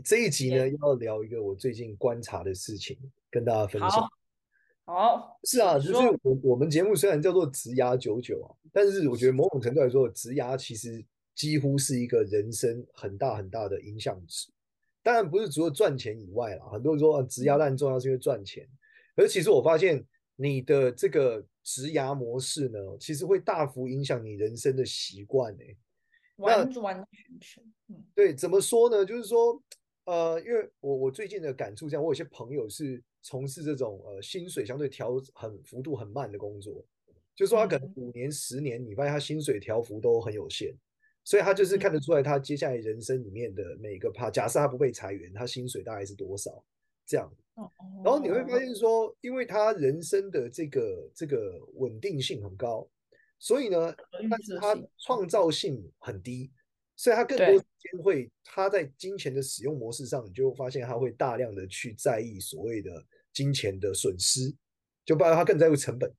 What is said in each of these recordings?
这一集呢，要聊一个我最近观察的事情，跟大家分享。好，好是啊，就是我我们节目虽然叫做职涯九九啊，但是我觉得某种程度来说，职牙其实几乎是一个人生很大很大的影响值。当然不是除了赚钱以外啦，很多人说啊，职涯当然重要是因为赚钱，而其实我发现你的这个职牙模式呢，其实会大幅影响你人生的习惯呢。完完全全，嗯，对，怎么说呢？就是说。呃，因为我我最近的感触这样，我有些朋友是从事这种呃薪水相对调很幅度很慢的工作，就是说他可能五年十年，你发现他薪水调幅都很有限，所以他就是看得出来他接下来人生里面的每个趴，假设他不被裁员，他薪水大概是多少这样。然后你会发现说，因为他人生的这个这个稳定性很高，所以呢，但是他创造性很低。所以他更多时间会，他在金钱的使用模式上，你就会发现他会大量的去在意所谓的金钱的损失，就包括他更在乎成本。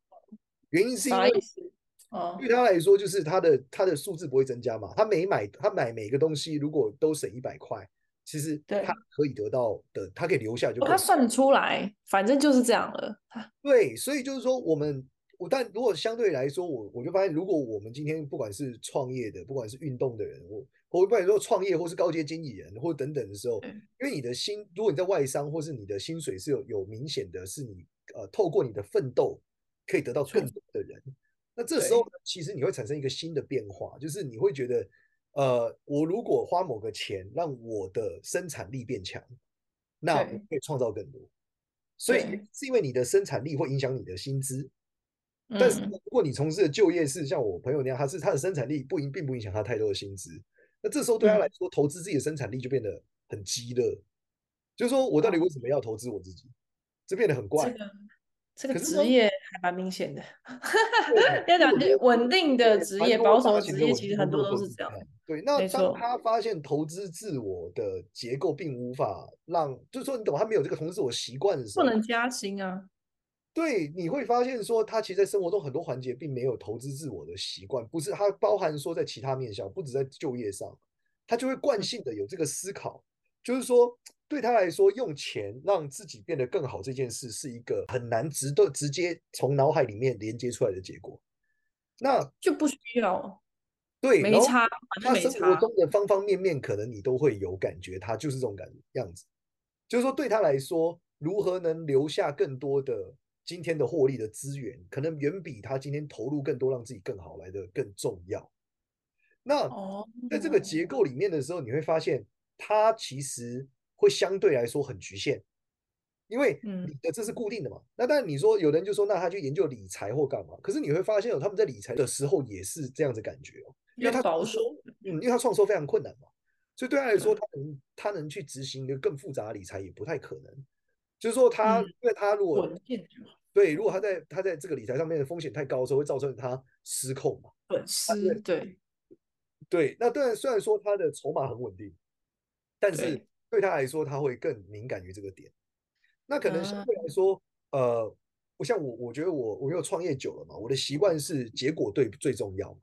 原因是因为，对他来说，就是他的他的数字不会增加嘛。他每买他买每个东西，如果都省一百块，其实他可以得到的，他可以留下就。他算得出来，反正就是这样了。对，所以就是说我们。但如果相对来说，我我就发现，如果我们今天不管是创业的，不管是运动的人，我我不管说创业或是高阶经理人或等等的时候，因为你的薪，如果你在外商或是你的薪水是有有明显的，是你呃透过你的奋斗可以得到更多的人，那这时候其实你会产生一个新的变化，就是你会觉得，呃，我如果花某个钱让我的生产力变强，那我可以创造更多，所以是因为你的生产力会影响你的薪资。但是如果你从事的就业是像我朋友那样，他是他的生产力不影并不影响他太多的薪资，那这时候对他来说，投资自己的生产力就变得很鸡肋。就是说我到底为什么要投资我自己？这变得很怪。这个职业还蛮明显的。要讲稳定的职业，保守的职业，其实很多都是这样。对，那当他发现投资自我的结构并无法让，就是说你懂，他没有这个投资自我习惯的时候，不能加薪啊。对，你会发现说，他其实，在生活中很多环节并没有投资自我的习惯，不是他包含说在其他面向，不止在就业上，他就会惯性的有这个思考，就是说，对他来说，用钱让自己变得更好这件事，是一个很难直的直接从脑海里面连接出来的结果，那就不需要，对，没差，他生活中。的方方面面，可能你都会有感觉，他就是这种感样子，就是说，对他来说，如何能留下更多的。今天的获利的资源，可能远比他今天投入更多，让自己更好来的更重要。那在这个结构里面的时候，你会发现，它其实会相对来说很局限，因为你的这是固定的嘛。那当然你说有人就说，那他去研究理财或干嘛？可是你会发现，哦他们在理财的时候也是这样子感觉哦，因为他保守，嗯，因为他创收非常困难嘛，所以对他来说，他能他能去执行一个更复杂的理财也不太可能。就是说他，因为他如果对，如果他在他在这个理财上面的风险太高的时候，会造成他失控嘛？损失对对。那当然，虽然说他的筹码很稳定，但是对他来说，他会更敏感于这个点。那可能相对来说，呃，我像我，我觉得我我因为创业久了嘛，我的习惯是结果对最重要嘛。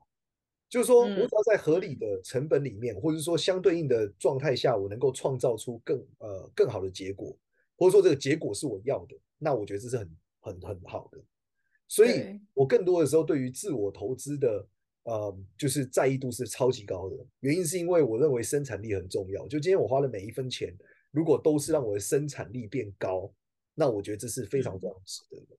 就是说我只要在合理的成本里面，或者说相对应的状态下，我能够创造出更呃更好的结果。或者说这个结果是我要的，那我觉得这是很很很好的。所以我更多的时候对于自我投资的呃，就是在意度是超级高的。原因是因为我认为生产力很重要。就今天我花的每一分钱，如果都是让我的生产力变高，那我觉得这是非常非常值得的。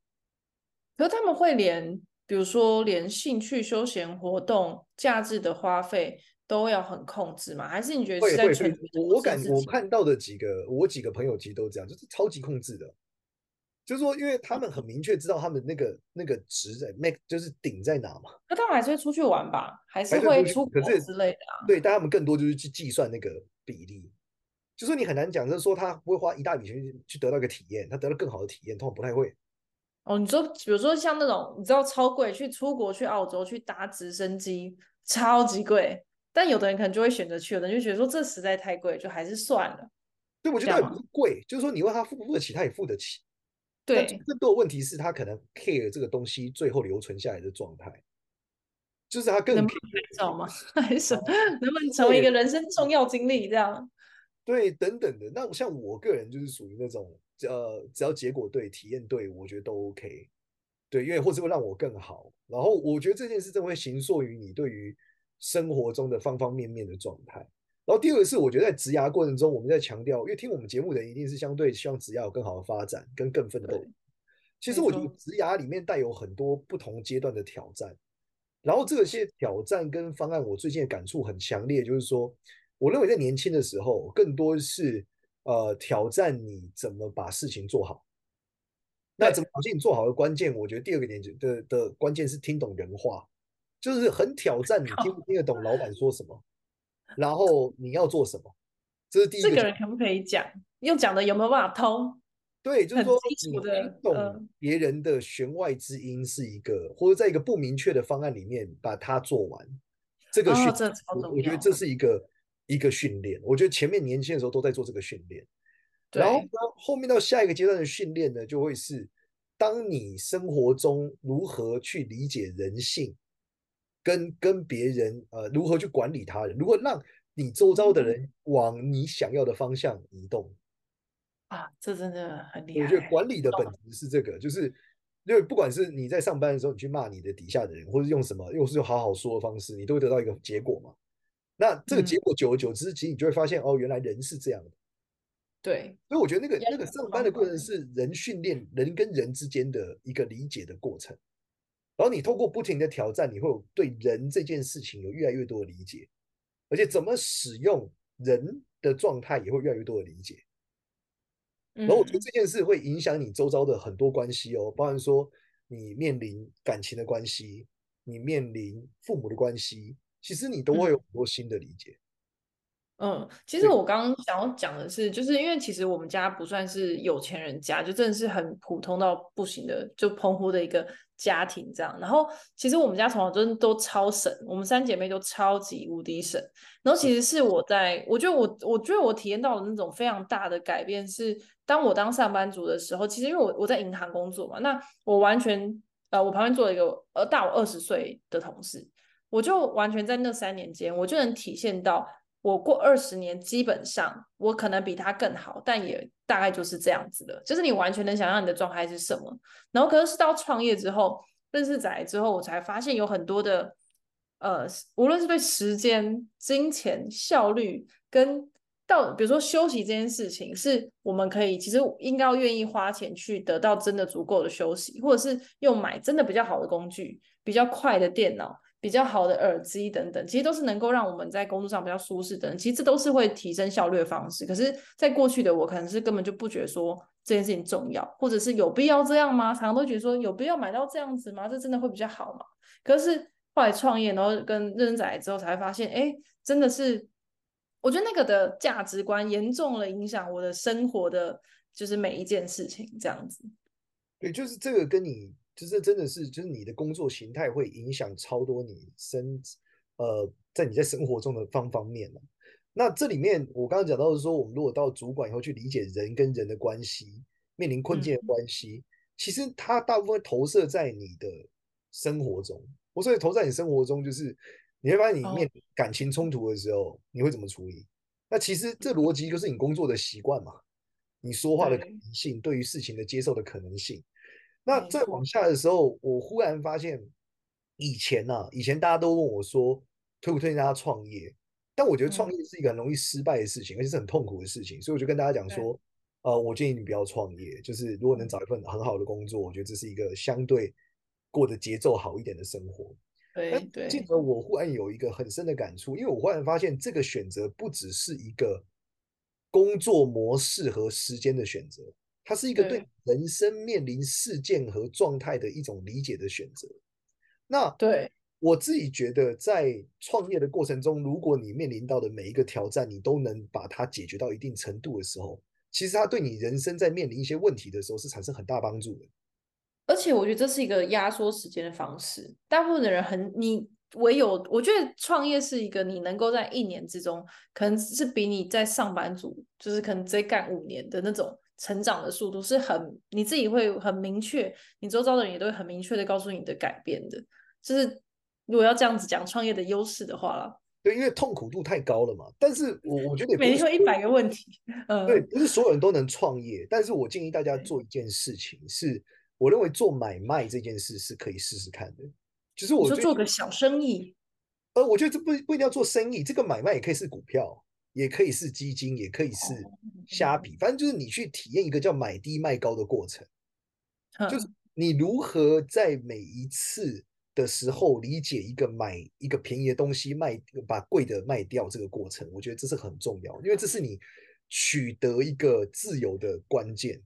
可是他们会连，比如说连兴趣、休闲活动、假日的花费。都要很控制吗？还是你觉得是在全？我我感我看到的几个，我几个朋友其实都这样，就是超级控制的。就是说，因为他们很明确知道他们那个那个值在 make 就是顶在哪嘛。那他们还是会出去玩吧？还是会出国之类的啊？对，但他们更多就是去计算那个比例。就是你很难讲，就是说他不会花一大笔钱去去得到一个体验，他得到更好的体验，通常不太会。哦，你说，比如说像那种你知道超贵，去出国去澳洲去搭直升机，超级贵，但有的人可能就会选择去，有的人就觉得说这实在太贵，就还是算了。对，我觉得也不是贵，就是说你问他付不付得起，他也付得起。对，更多的问题是他可能 care 这个东西最后留存下来的状态，就是他更能拍照吗？还是什么？能不能成为一个人生重要经历？这样？对，等等的。那像我个人就是属于那种，呃，只要结果对，体验对，我觉得都 OK。对，因为或是会让我更好。然后我觉得这件事真的会形塑于你对于生活中的方方面面的状态。然后第二个是，我觉得在职涯过程中，我们在强调，因为听我们节目的人一定是相对希望职涯有更好的发展，跟更奋斗。其实我觉得职涯里面带有很多不同阶段的挑战，然后这些挑战跟方案，我最近的感触很强烈，就是说，我认为在年轻的时候，更多是呃挑战你怎么把事情做好。那怎么把事情做好的关键，我觉得第二个年纪的的关键是听懂人话，就是很挑战你听不 听得懂老板说什么。然后你要做什么？这是第一个。这个人可不可以讲？用讲的有没有办法通？对，就是说你听懂别人的弦外之音是一个，呃、或者在一个不明确的方案里面把它做完。这个训，哦、这我，我觉得这是一个一个训练。我觉得前面年轻的时候都在做这个训练，然后呢，后面到下一个阶段的训练呢，就会是当你生活中如何去理解人性。跟跟别人呃，如何去管理他人？如何让你周遭的人往你想要的方向移动啊？这真的很厉害。我觉得管理的本质是这个，就是因为不管是你在上班的时候，你去骂你的底下的人，或是用什么，又是用好好说的方式，你都会得到一个结果嘛。那这个结果久而久之，其实你就会发现，哦，原来人是这样的。对，所以我觉得那个那个上班的过程是人训练人跟人之间的一个理解的过程。然后你透过不停的挑战，你会有对人这件事情有越来越多的理解，而且怎么使用人的状态也会越来越多的理解。然后我觉得这件事会影响你周遭的很多关系哦，包含说你面临感情的关系，你面临父母的关系，其实你都会有很多新的理解。嗯，其实我刚刚想要讲的是，就是因为其实我们家不算是有钱人家，就真的是很普通到不行的，就澎湖的一个家庭这样。然后其实我们家从小真的都超省，我们三姐妹都超级无敌省。然后其实是我在，我觉得我我觉得我体验到的那种非常大的改变是，当我当上班族的时候，其实因为我我在银行工作嘛，那我完全呃，我旁边坐了一个呃大我二十岁的同事，我就完全在那三年间，我就能体现到。我过二十年，基本上我可能比他更好，但也大概就是这样子的。就是你完全能想象你的状态是什么。然后，可是到创业之后，认识仔之后，我才发现有很多的，呃，无论是对时间、金钱、效率，跟到比如说休息这件事情，是我们可以其实应该要愿意花钱去得到真的足够的休息，或者是用买真的比较好的工具、比较快的电脑。比较好的耳机等等，其实都是能够让我们在工作上比较舒适的。其实这都是会提升效率的方式。可是，在过去的我，可能是根本就不觉得说这件事情重要，或者是有必要这样吗？常常都觉得说有必要买到这样子吗？这真的会比较好吗？可是后来创业，然后跟认真仔之后，才发现，哎，真的是，我觉得那个的价值观严重了影响我的生活的，就是每一件事情这样子。对，就是这个跟你。就是真的是，就是你的工作形态会影响超多你生，呃，在你在生活中的方方面。那这里面我刚刚讲到的是说，我们如果到主管以后去理解人跟人的关系，面临困境的关系，嗯、其实它大部分投射在你的生活中。我说投在你生活中，就是你会发现你面临感情冲突的时候，你会怎么处理？那其实这逻辑就是你工作的习惯嘛，你说话的可能性，对于事情的接受的可能性。那再往下的时候，我忽然发现，以前呐、啊，以前大家都问我说，推不推荐大家创业？但我觉得创业是一个很容易失败的事情，而且是很痛苦的事情，所以我就跟大家讲说，呃，我建议你不要创业。就是如果能找一份很好的工作，我觉得这是一个相对过得节奏好一点的生活。对对。记得我忽然有一个很深的感触，因为我忽然发现，这个选择不只是一个工作模式和时间的选择。它是一个对人生面临事件和状态的一种理解的选择。那对我自己觉得，在创业的过程中，如果你面临到的每一个挑战，你都能把它解决到一定程度的时候，其实它对你人生在面临一些问题的时候是产生很大帮助的。而且我觉得这是一个压缩时间的方式。大部分的人很，你唯有我觉得创业是一个你能够在一年之中，可能是比你在上班族，就是可能直接干五年的那种成长的速度是很，你自己会很明确，你周遭的人也都会很明确的告诉你的改变的，就是。如果要这样子讲创业的优势的话啦，对，因为痛苦度太高了嘛。但是我我觉得每天会一百个问题，嗯，对，不是所有人都能创业。但是我建议大家做一件事情，是我认为做买卖这件事是可以试试看的。就是我说做个小生意，呃，我觉得这不不一定要做生意，这个买卖也可以是股票，也可以是基金，也可以是虾皮，反正就是你去体验一个叫买低卖高的过程，就是你如何在每一次。的时候理解一个买一个便宜的东西卖把贵的卖掉这个过程，我觉得这是很重要，因为这是你取得一个自由的关键。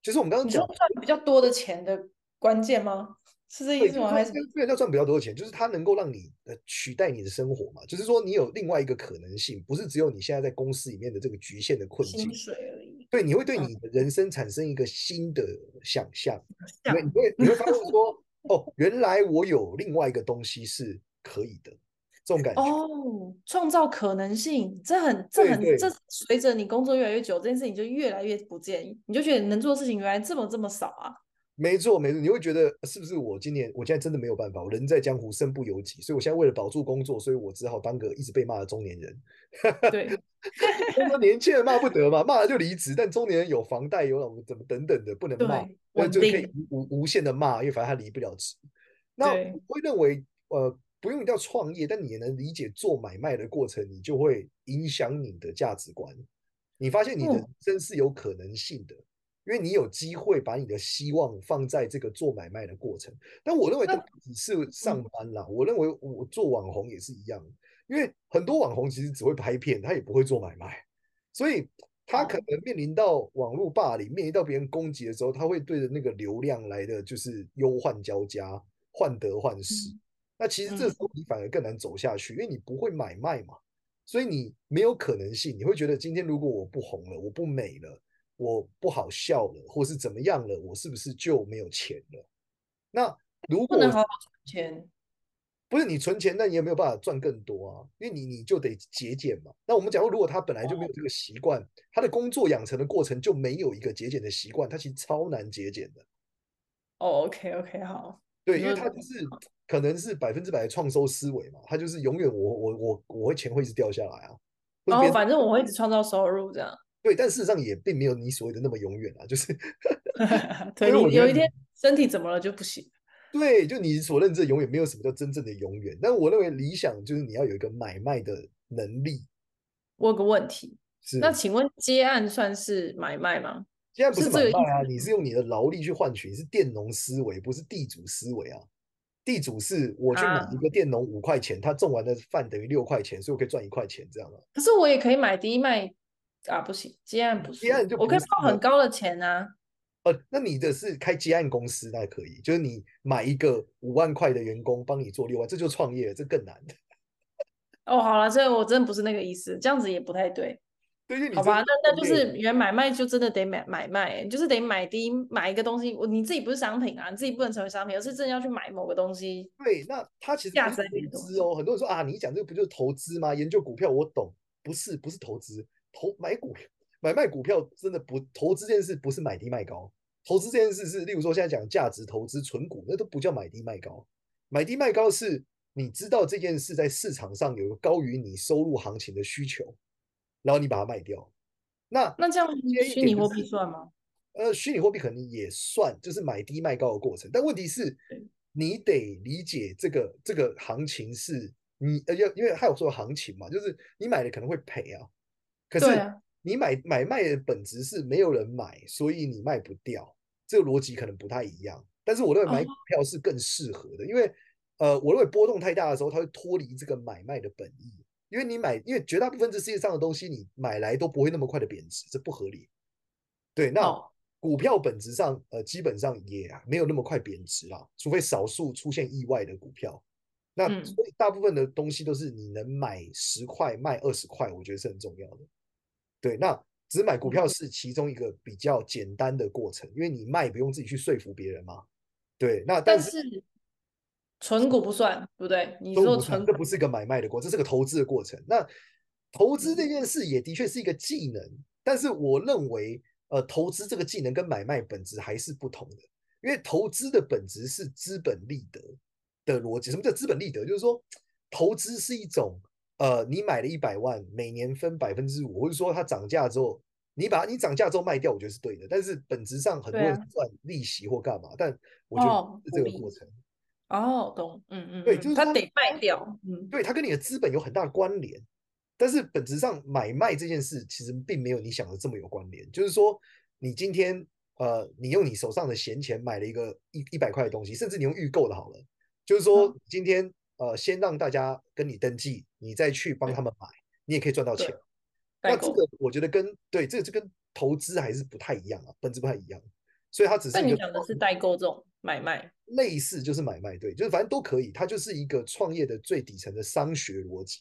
就是我们刚刚讲赚比较多的钱的关键吗？是这意思吗？还是不要赚比较多的钱？就是它能够让你呃取代你的生活嘛？就是说你有另外一个可能性，不是只有你现在在公司里面的这个局限的困境。对，你会对你的人生产生一个新的想象，你会你会发现说。哦，原来我有另外一个东西是可以的，这种感觉哦，创造可能性，这很这很这随着你工作越来越久，这件事情就越来越不建议，你就觉得你能做的事情原来这么这么少啊。没错没错，你会觉得是不是我今年我现在真的没有办法，我人在江湖身不由己，所以我现在为了保住工作，所以我只好当个一直被骂的中年人。对，年轻人骂不得嘛，骂了就离职，但中年人有房贷有老婆怎么等等的不能骂。那就可以无无限的骂，因为反正他离不了职。那我会认为，呃，不用一定要创业，但你也能理解做买卖的过程，你就会影响你的价值观。你发现你的人生是有可能性的，因为你有机会把你的希望放在这个做买卖的过程。但我认为这不只是上班啦，我认为我做网红也是一样，因为很多网红其实只会拍片，他也不会做买卖，所以。他可能面临到网络霸凌，面临到别人攻击的时候，他会对着那个流量来的就是忧患交加，患得患失。那其实这时候你反而更难走下去，因为你不会买卖嘛，所以你没有可能性。你会觉得今天如果我不红了，我不美了，我不好笑了，或是怎么样了，我是不是就没有钱了？那如果不能好好存钱。不是你存钱，那你也没有办法赚更多啊，因为你你就得节俭嘛。那我们讲说，如果他本来就没有这个习惯，他的工作养成的过程就没有一个节俭的习惯，他其实超难节俭的。哦，OK OK，好。对，因为他就是可能是百分之百的创收思维嘛，他就是永远我我我我会钱会一直掉下来啊。然后反正我会一直创造收入这样。对，但事实上也并没有你所谓的那么永远啊，就是。对，你有一天身体怎么了就不行。对，就你所认知的永远没有什么叫真正的永远。但我认为理想就是你要有一个买卖的能力。我有个问题，是那请问接案算是买卖吗？接案不是买卖啊，是你是用你的劳力去换取，你是佃农思维，不是地主思维啊。地主是我去买一个佃农五块钱，啊、他种完的饭等于六块钱，所以我可以赚一块钱这样啊。可是我也可以买低卖啊，不行，接案不是，接案就我可以报很高的钱啊。呃，那你的是开接案公司，那可以，就是你买一个五万块的员工帮你做六万，这就创业，这更难的。哦，好了，所以我真的不是那个意思，这样子也不太对。对，好吧，那那就是原买卖就真的得买买卖，就是得买第一买一个东西，我你自己不是商品啊，你自己不能成为商品，而是真的要去买某个东西。对，那它其实价值投资哦，很多人说啊，你讲这个不就是投资吗？研究股票我懂，不是不是投资，投买股票。买卖股票真的不投资这件事不是买低卖高，投资这件事是，例如说现在讲价值投资存股，那都不叫买低卖高。买低卖高是你知道这件事在市场上有个高于你收入行情的需求，然后你把它卖掉。那那这样虚拟货币算吗？呃，虚拟货币可能也算，就是买低卖高的过程。但问题是，你得理解这个这个行情是你呃要，因为还有说行情嘛，就是你买的可能会赔啊，可是。你买买卖的本质是没有人买，所以你卖不掉，这个逻辑可能不太一样。但是我认为买股票是更适合的，因为呃，我认为波动太大的时候，它会脱离这个买卖的本意。因为你买，因为绝大部分这世界上的东西，你买来都不会那么快的贬值，这不合理。对，那股票本质上呃，基本上也没有那么快贬值啦，除非少数出现意外的股票。那所以大部分的东西都是你能买十块卖二十块，我觉得是很重要的。对，那只买股票是其中一个比较简单的过程，因为你卖不用自己去说服别人嘛。对，那但是存股不算，对不对？你说存这不是一个买卖的过程，这是个投资的过程。那投资这件事也的确是一个技能，但是我认为，呃，投资这个技能跟买卖本质还是不同的，因为投资的本质是资本利得。的逻辑，什么叫资本利得？就是说，投资是一种，呃，你买了一百万，每年分百分之五，或者说它涨价之后，你把你涨价之后卖掉，我觉得是对的。但是本质上很多人赚利息或干嘛，啊、但我觉得是这个过程。哦，懂，嗯嗯，对，就是他得卖掉，嗯，对，它跟你的资本有很大的关联，但是本质上买卖这件事其实并没有你想的这么有关联。就是说，你今天，呃，你用你手上的闲钱买了一个一一百块的东西，甚至你用预购的好了。就是说，今天呃，先让大家跟你登记，你再去帮他们买，你也可以赚到钱。那这个我觉得跟对这个就跟投资还是不太一样啊，本质不太一样。所以它只是。你讲的是代购这种买卖，类似就是买卖，对，就是反正都可以，它就是一个创业的最底层的商学逻辑。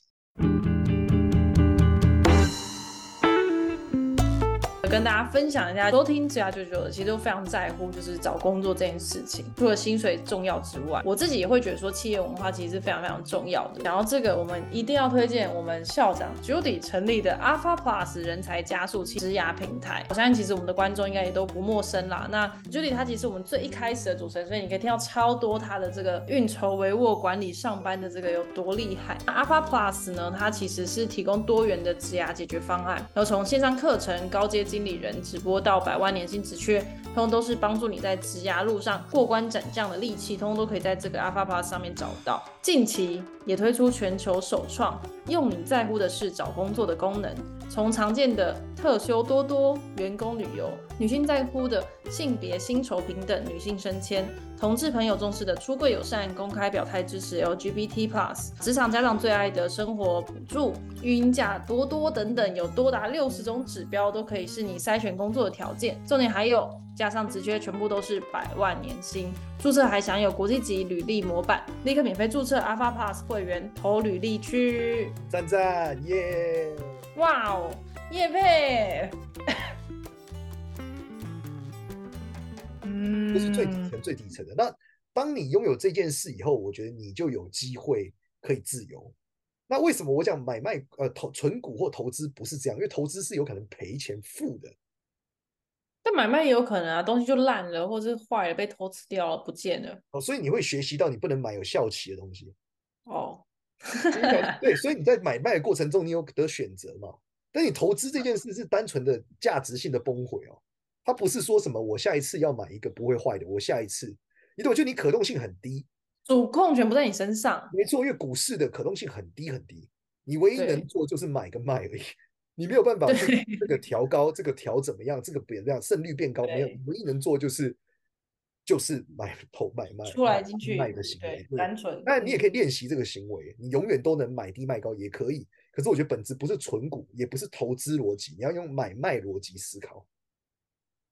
跟大家分享一下，都听职涯舅舅的，其实都非常在乎，就是找工作这件事情。除了薪水重要之外，我自己也会觉得说，企业文化其实是非常非常重要的。然后这个，我们一定要推荐我们校长 Judy 成立的 Alpha Plus 人才加速器职涯平台。我相信其实我们的观众应该也都不陌生啦。那 Judy 他其实我们最一开始的主持人，所以你可以听到超多他的这个运筹帷幄管理上班的这个有多厉害。Alpha Plus 呢，它其实是提供多元的职涯解决方案，然后从线上课程、高阶经理人直播到百万年薪职缺，通通都是帮助你在职涯路上过关斩将的利器，通通都可以在这个 Alpha 上面找到。近期也推出全球首创，用你在乎的事找工作的功能，从常见的特休多多、员工旅游，女性在乎的性别薪酬平等、女性升迁。同志朋友重视的出柜友善，公开表态支持 LGBT Plus，职场家长最爱的生活补助，育婴假多多等等，有多达六十种指标都可以是你筛选工作的条件。重点还有加上职缺全部都是百万年薪，注册还享有国际级履历模板，立刻免费注册 Alpha Plus 会员投履历去，赞赞耶！哇哦，业配。这是最底层、最底层的。那当你拥有这件事以后，我觉得你就有机会可以自由。那为什么我讲买卖呃投存股或投资不是这样？因为投资是有可能赔钱负的。但买卖也有可能啊，东西就烂了，或者是坏了，被偷吃掉了，不见了。哦，所以你会学习到你不能买有效期的东西。哦，对，所以你在买卖的过程中，你有得选择嘛？但你投资这件事是单纯的价值性的崩毁哦。它不是说什么我下一次要买一个不会坏的，我下一次，你懂？就你可动性很低，主控权不在你身上。没错，因为股市的可动性很低很低，你唯一能做就是买跟卖而已，你没有办法去这个调高，这个调怎么样，这个变这样胜率变高没有，唯一能做就是就是买投买卖出来进去卖的行为，单纯。那你也可以练习这个行为，你永远都能买低卖高也可以。可是我觉得本质不是存股，也不是投资逻辑，你要用买卖逻辑思考。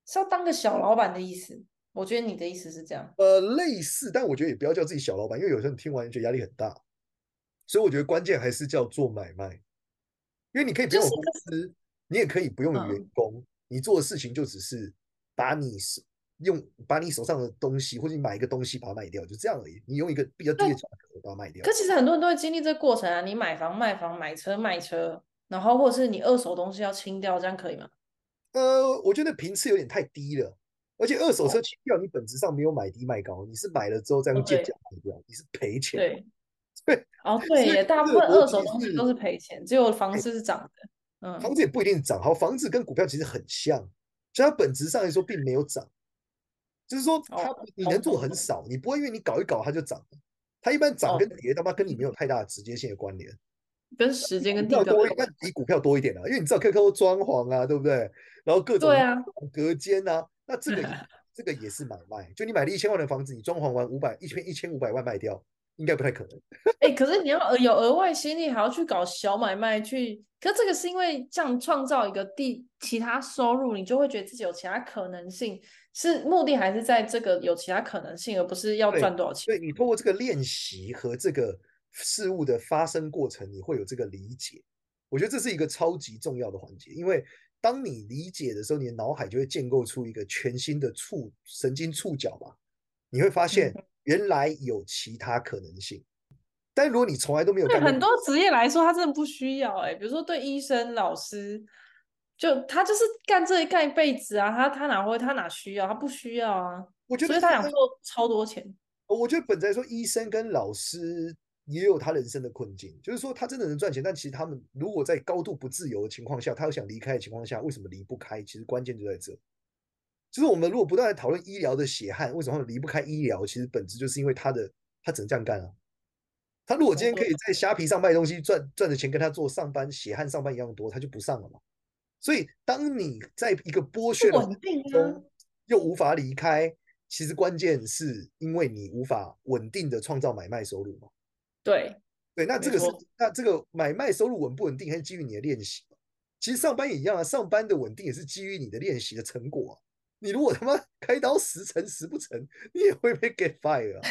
是要当个小老板的意思，我觉得你的意思是这样。呃，类似，但我觉得也不要叫自己小老板，因为有时候你听完觉得压力很大，所以我觉得关键还是叫做买卖，因为你可以不用公司，就是、你也可以不用有员工，嗯、你做的事情就只是把你手用把你手上的东西，或者你买一个东西把它卖掉，就这样而已。你用一个比较低的价格把它卖掉。可其实很多人都会经历这个过程啊，你买房卖房，买车卖车，然后或者是你二手东西要清掉，这样可以吗？呃，我觉得频次有点太低了，而且二手车清掉，你本质上没有买低卖高，你是买了之后再用贱价卖掉，你是赔钱。对，对，哦，对耶，大部分二手东西都是赔钱，只有房子是涨的。嗯，房子也不一定涨，好，房子跟股票其实很像，所以它本质上来说并没有涨，就是说它你能做很少，你不会因为你搞一搞它就涨，它一般涨跟跌他妈跟你没有太大的直接性的关联。跟时间跟地段多，那比股票多一点啊，因为你知道 QQ 装潢啊，对不对？然后各种隔间啊，那这个 这个也是买卖。就你买了一千万的房子，你装潢完五百一千一千五百万卖掉，应该不太可能。哎、欸，可是你要有额外心力，还要去搞小买卖去。可是这个是因为这样创造一个地其他收入，你就会觉得自己有其他可能性。是目的还是在这个有其他可能性，而不是要赚多少钱？对，对你通过这个练习和这个。事物的发生过程，你会有这个理解。我觉得这是一个超级重要的环节，因为当你理解的时候，你的脑海就会建构出一个全新的触神经触角吧。你会发现原来有其他可能性。但如果你从来都没有，对很多职业来说，他真的不需要哎、欸。比如说对医生、老师，就他就是干这一干一辈子啊，他他哪会他哪需要？他不需要啊。我觉得所以他想做超多钱。我觉得本质来说，医生跟老师也有他人生的困境，就是说他真的能赚钱，但其实他们如果在高度不自由的情况下，他又想离开的情况下，为什么离不开？其实关键就在这。就是我们如果不断在讨论医疗的血汗，为什么离不开医疗？其实本质就是因为他的他只能这样干啊。他如果今天可以在虾皮上卖东西赚赚的钱跟他做上班血汗上班一样多，他就不上了嘛。所以当你在一个剥削的环境中又无法离开，其实关键是因为你无法稳定的创造买卖收入嘛。对对，那这个是那这个买卖收入稳不稳定，还是基于你的练习。其实上班也一样啊，上班的稳定也是基于你的练习的成果啊。你如果他妈 开刀十成十不成，你也会被 get fire 啊。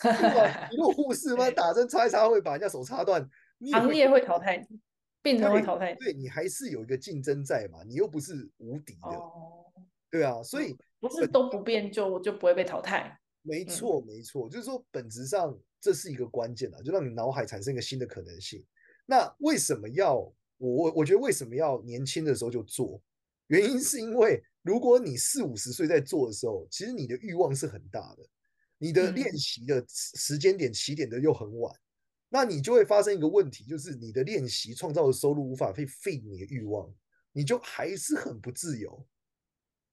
你如果护士妈，打针插一插会把人家手插断，行业会淘汰你，病人会淘汰你。对，你还是有一个竞争在嘛，你又不是无敌的。哦、对啊，所以不是都不变就就不会被淘汰。没错，没错，就是说本质上这是一个关键啊，就让你脑海产生一个新的可能性。那为什么要我我我觉得为什么要年轻的时候就做？原因是因为如果你四五十岁在做的时候，其实你的欲望是很大的。你的练习的时间点起点的又很晚，那你就会发生一个问题，就是你的练习创造的收入无法去 feed 你的欲望，你就还是很不自由，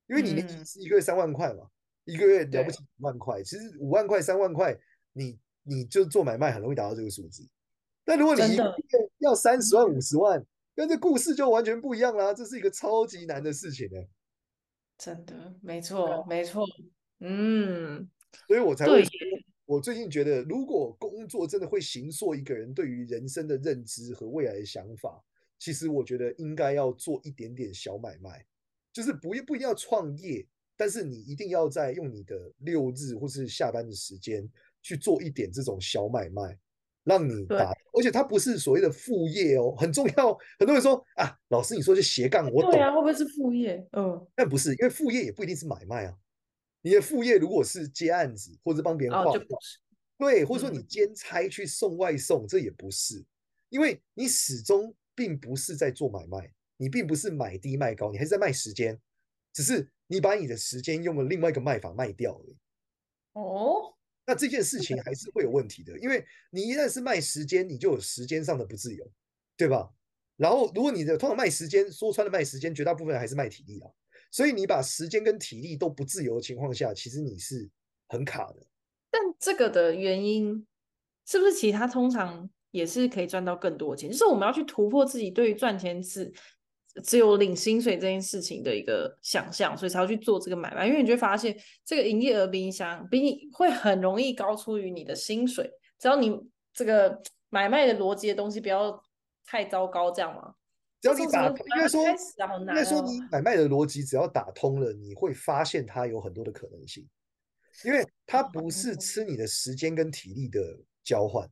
因为你练习是一个月三万块嘛，一个月了不起五万块，其实五万块三万块，你你就做买卖很容易达到这个数字，但如果你一个月要三十万五十万，那这故事就完全不一样啦，这是一个超级难的事情呢。真的，没错，没错，嗯。所以我才会说，我最近觉得，如果工作真的会形塑一个人对于人生的认知和未来的想法，其实我觉得应该要做一点点小买卖，就是不不一定要创业，但是你一定要在用你的六日或是下班的时间去做一点这种小买卖，让你打，而且它不是所谓的副业哦，很重要。很多人说啊，老师你说是斜杠，我懂，对啊，会不会是副业？嗯，但不是，因为副业也不一定是买卖啊。你的副业如果是接案子，或者帮别人画画，哦、对，或者说你兼差去送外送，嗯，这也不是，因为你始终并不是在做买卖，你并不是买低卖高，你还是在卖时间，只是你把你的时间用了另外一个卖法卖掉了。哦，那这件事情还是会有问题的，因为你一旦是卖时间，你就有时间上的不自由，对吧？然后如果你的通常卖时间，说穿了卖时间，绝大部分还是卖体力啊。所以你把时间跟体力都不自由的情况下，其实你是很卡的。但这个的原因是不是其他通常也是可以赚到更多钱？就是我们要去突破自己对于赚钱是只有领薪水这件事情的一个想象，所以才要去做这个买卖。因为你就会发现，这个营业额比你想比你会很容易高出于你的薪水，只要你这个买卖的逻辑的东西不要太糟糕，这样吗？只要你打，应该说，应该说你买卖的逻辑只要打通了，你会发现它有很多的可能性，因为它不是吃你的时间跟体力的交换，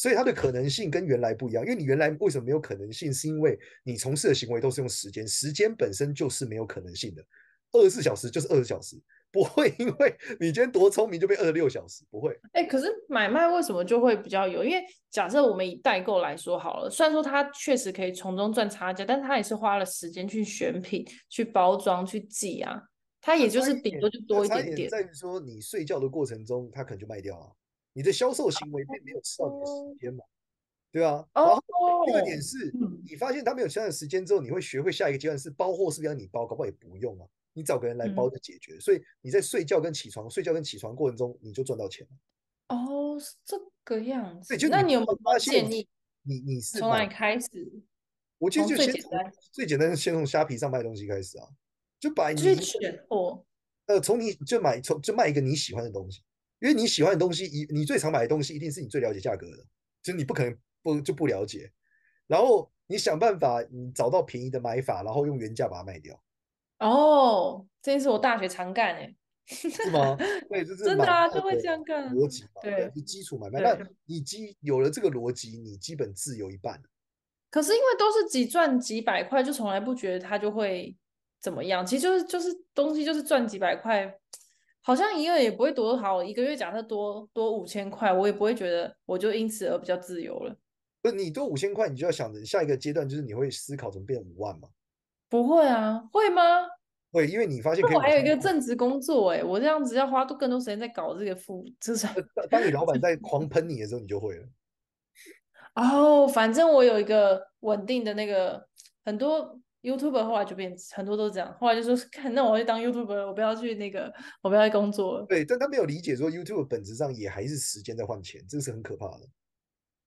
所以它的可能性跟原来不一样。因为你原来为什么没有可能性，是因为你从事的行为都是用时间，时间本身就是没有可能性的，二十四小时就是二十小时。不会，因为你今天多聪明就被二十六小时，不会。哎、欸，可是买卖为什么就会比较有？因为假设我们以代购来说好了，虽然说他确实可以从中赚差价，但他也是花了时间去选品、去包装、去寄啊。他也就是顶多就多一点点。点在于说，你睡觉的过程中，他可能就卖掉了。你的销售行为并没有吃到你的时间嘛，对吧？然后第二点是，你发现他没有吃到时间之后，你会学会下一个阶段是包货，是不是要你包？搞不好也不用啊。你找个人来包就解决，嗯，所以你在睡觉跟起床、睡觉跟起床过程中，你就赚到钱了。哦，是这个样子。就那你有没有建议？你你是从哪里开始？我其实就先从最简单的，先从虾皮上卖东西开始啊，就把你去选货。呃，从你就买从就卖一个你喜欢的东西，因为你喜欢的东西，一你最常买的东西，一定是你最了解价格的，就是你不可能不就不了解。然后你想办法，你找到便宜的买法，然后用原价把它卖掉。哦，这件事我大学常干哎。是吗？对，就是真的啊，就会这样干逻辑嘛，对，是基础买卖。那你基有了这个逻辑，你基本自由一半。可是因为都是几赚几百块，就从来不觉得它就会怎么样。其实就是就是东西就是赚几百块，好像一个月也不会多好。一个月假设多多五千块，我也不会觉得我就因此而比较自由了。不是你多五千块，你就要想着下一个阶段就是你会思考怎么变五万嘛？不会啊，会吗？会，因为你发现。我还有一个正职工作，哎，我这样子要花更多时间在搞这个副，资产当你老板在狂喷你的时候，你就会了。哦，反正我有一个稳定的那个，很多 YouTuber 后来就变很多都是这样，后来就说看，那我去当 YouTuber，我不要去那个，我不要去工作了。对，但他没有理解说 YouTube 本质上也还是时间在换钱，这是很可怕的。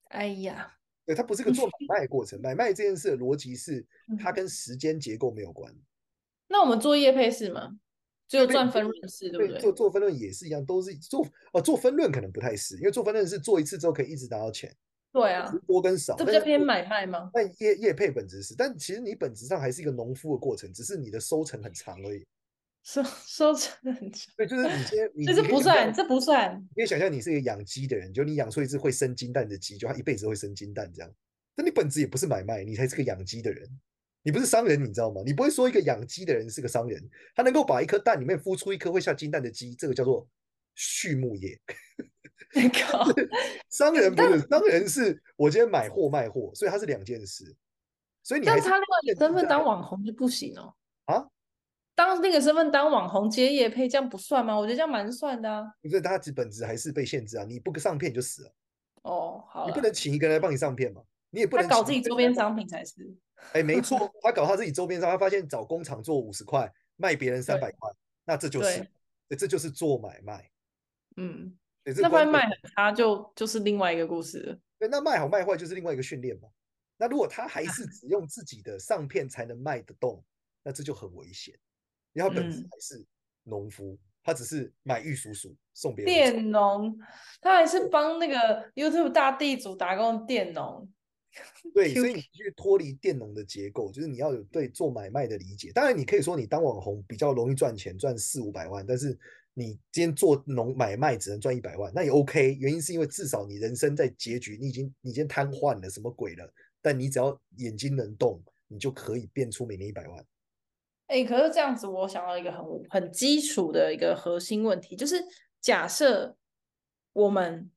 哎呀，对，它不是个做买卖的过程，买卖这件事的逻辑是它跟时间结构没有关。那我们做业配是吗？只有赚分润是，对不对？做做分润也是一样，都是做哦，做分润可能不太是，因为做分润是做一次之后可以一直拿到钱。对啊，多跟少，这不叫偏买卖吗？但业业配本质是，但其实你本质上还是一个农夫的过程，只是你的收成很长而已。收 收成很长，对，就是你先，你这不算，这不算。你可以想象，你是一个养鸡的人，就你养出一只会生金蛋的鸡，就它一辈子会生金蛋这样。但你本质也不是买卖，你才是个养鸡的人，你不是商人，你知道吗？你不会说一个养鸡的人是个商人，他能够把一颗蛋里面孵出一颗会下金蛋的鸡，这个叫做畜牧业。你 靠！商人不是商人，是我今天买货卖货，所以它是两件事。所以你，但他那个身份当网红就不行哦。啊？当那个身份当网红接业配，这样不算吗？我觉得这样蛮算的啊。不是，他本质还是被限制啊！你不上片你就死了。哦，好。你不能请一个人来帮你上片嘛？你也不能搞自己周边商品才是。哎，没错，他搞他自己周边商，他发现找工厂做五十块，卖别人三百块，那这就是，这就是做买卖。嗯。那块卖很差，就就是另外一个故事了。对，那卖好卖坏就是另外一个训练嘛。那如果他还 是只用自己的上片才能卖得动，那这就很危险。因为他本质还是农夫，嗯、他只是买玉蜀黍送别人。佃农，他还是帮那个 YouTube 大地主打工佃农。对，所以你去脱离佃农的结构，就是你要有对做买卖的理解。当然，你可以说你当网红比较容易赚钱，赚四五百万，但是。你今天做农买卖只能赚一百万，那也 OK。原因是因为至少你人生在结局，你已经你已经瘫痪了，什么鬼了？但你只要眼睛能动，你就可以变出每年一百万。哎、可是这样子，我想到一个很很基础的一个核心问题，就是假设我们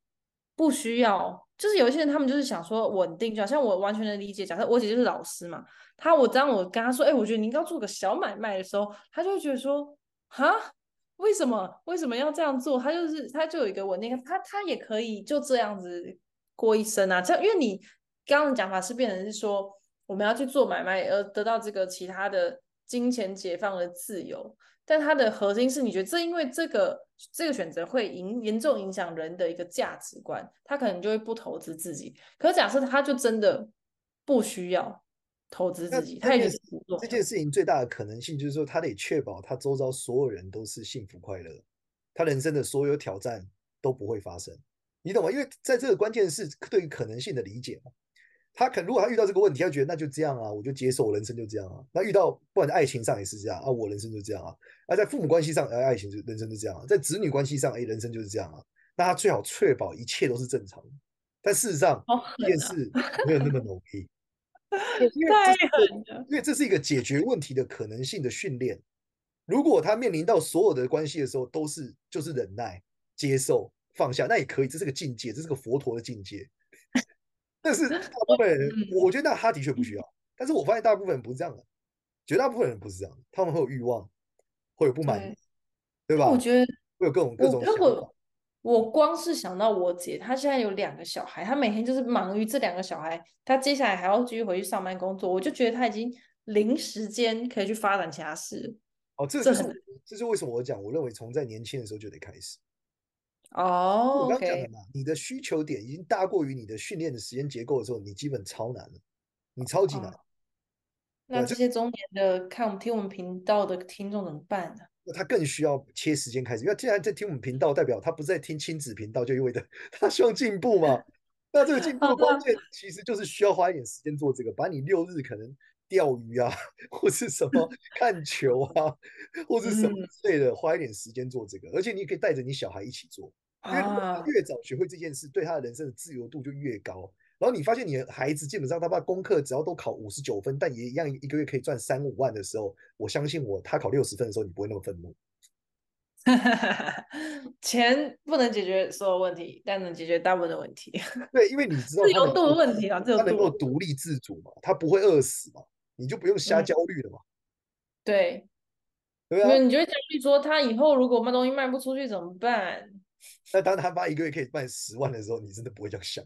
不需要，就是有一些人他们就是想说稳定，就好像我完全能理解。假设我姐就是老师嘛，她我当我跟她说，哎、我觉得你应该做个小买卖的时候，她就会觉得说，哈。为什么为什么要这样做？他就是他就有一个稳定，他他也可以就这样子过一生啊。这样，因为你刚刚的讲法是变成是说我们要去做买卖而得到这个其他的金钱解放的自由，但它的核心是你觉得这因为这个这个选择会影严重影响人的一个价值观，他可能就会不投资自己。可假设他就真的不需要。投资自己，他也是这件事情最大的可能性就是说，他得确保他周遭所有人都是幸福快乐，他人生的所有挑战都不会发生，你懂吗？因为在这个关键是对于可能性的理解嘛。他可如果他遇到这个问题，他觉得那就这样啊，我就接受，我人生就这样啊。那遇到不管在爱情上也是这样啊，我人生就这样啊。那在父母关系上，哎，爱情就人生就这样啊。在子女关系上，哎，人生就是这样啊。那他最好确保一切都是正常的，但事实上这件事 没有那么容易。因为这因为这是一个解决问题的可能性的训练。如果他面临到所有的关系的时候都是就是忍耐、接受、放下，那也可以，这是个境界，这是个佛陀的境界。但是大部分人，我觉得那他的确不需要。但是我发现大部分人不是这样的，绝大部分人不是这样，他们会有欲望，会有不满意，对吧？我觉得会有各种各种想法。我光是想到我姐，她现在有两个小孩，她每天就是忙于这两个小孩，她接下来还要继续回去上班工作，我就觉得她已经零时间可以去发展其他事。哦，这就是这，是为什么我讲，我认为从在年轻的时候就得开始。哦，我刚讲的嘛，okay. 你的需求点已经大过于你的训练的时间结构的时候，你基本超难了，你超级难。哦，那这些中年的看我们听我们频道的听众怎么办呢？那他更需要切时间开始，因为既然在听我们频道，代表他不是在听亲子频道，就意味着 他希望进步嘛。那这个进步的关键其实就是需要花一点时间做这个，把你六日可能钓鱼啊，或是什么 看球啊，或是什么之类的，花一点时间做这个，而且你可以带着你小孩一起做，因为越早学会这件事，对他的人生的自由度就越高。然后你发现你的孩子基本上他把功课只要都考五十九分，但也一样一个月可以赚三五万的时候，我相信我，他考六十分的时候，你不会那么愤怒。钱不能解决所有问题，但能解决大部分的问题。对，因为你知道自由度的问题啊，他能够独立自主嘛，他不会饿死嘛，你就不用瞎焦虑了嘛。嗯、对，对啊，你就会焦虑说他以后如果卖东西卖不出去怎么办？那当他妈一个月可以卖十万的时候，你真的不会这样想。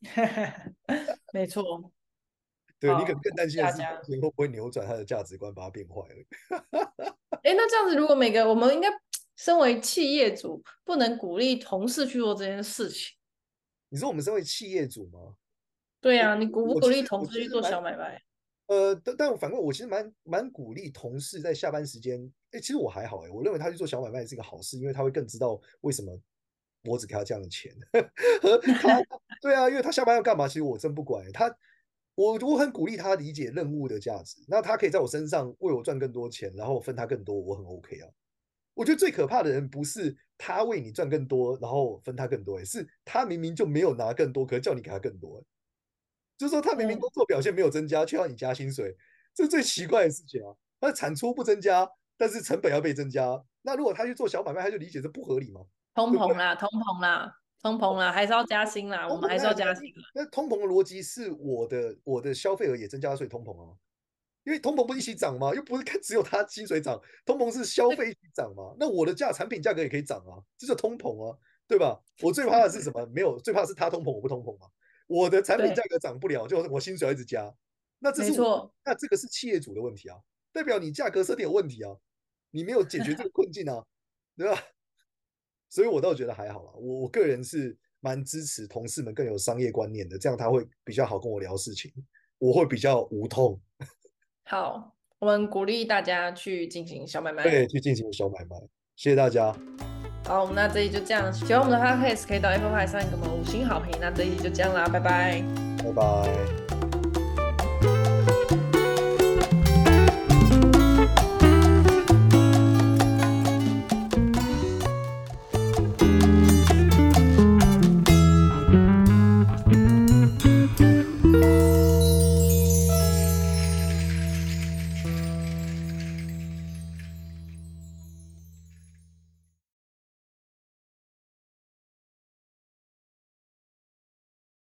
没错，对，你可能更担心的是，会不会扭转他的价值观，把他变坏了。哎，那这样子，如果每个我们应该身为企业主，不能鼓励同事去做这件事情。你说我们身为企业主吗？对呀、啊，你鼓不鼓励同事去做小买卖？呃，但但我反过，我其实蛮蛮鼓励同事在下班时间。哎，其实我还好哎，我认为他去做小买卖是一个好事，因为他会更知道为什么。我只给他这样的钱，和他对啊，因为他下班要干嘛？其实我真不管他，我我很鼓励他理解任务的价值。那他可以在我身上为我赚更多钱，然后分他更多，我很 OK 啊。我觉得最可怕的人不是他为你赚更多，然后分他更多，是他明明就没有拿更多，可是叫你给他更多。就是说他明明工作表现没有增加，却要你加薪水，这是最奇怪的事情啊。他的产出不增加，但是成本要被增加。那如果他去做小买卖，他就理解这不合理吗？通膨啦，通膨啦，通膨啦，还是要加薪啦，我们还是要加薪。那通膨的逻辑是我的我的消费额也增加了，所以通膨啊。因为通膨不一起涨吗？又不是看只有他薪水涨，通膨是消费一起涨嘛。那我的价产品价格也可以涨啊，这叫通膨啊，对吧？我最怕的是什么？没有，最怕是他通膨，我不通膨嘛。我的产品价格涨不了，就我薪水要一直加。那这是我，那这个是企业主的问题啊，代表你价格设定有问题啊，你没有解决这个困境啊，对吧？所以我倒觉得还好啦，我我个人是蛮支持同事们更有商业观念的，这样他会比较好跟我聊事情，我会比较无痛。好，我们鼓励大家去进行小买卖，对，去进行小买卖，谢谢大家。好，那这一集就这样，喜欢我们的 Podcast 可以到 Apple Podcast 上给我们五星好评，那这一集就这样啦，拜拜，拜拜。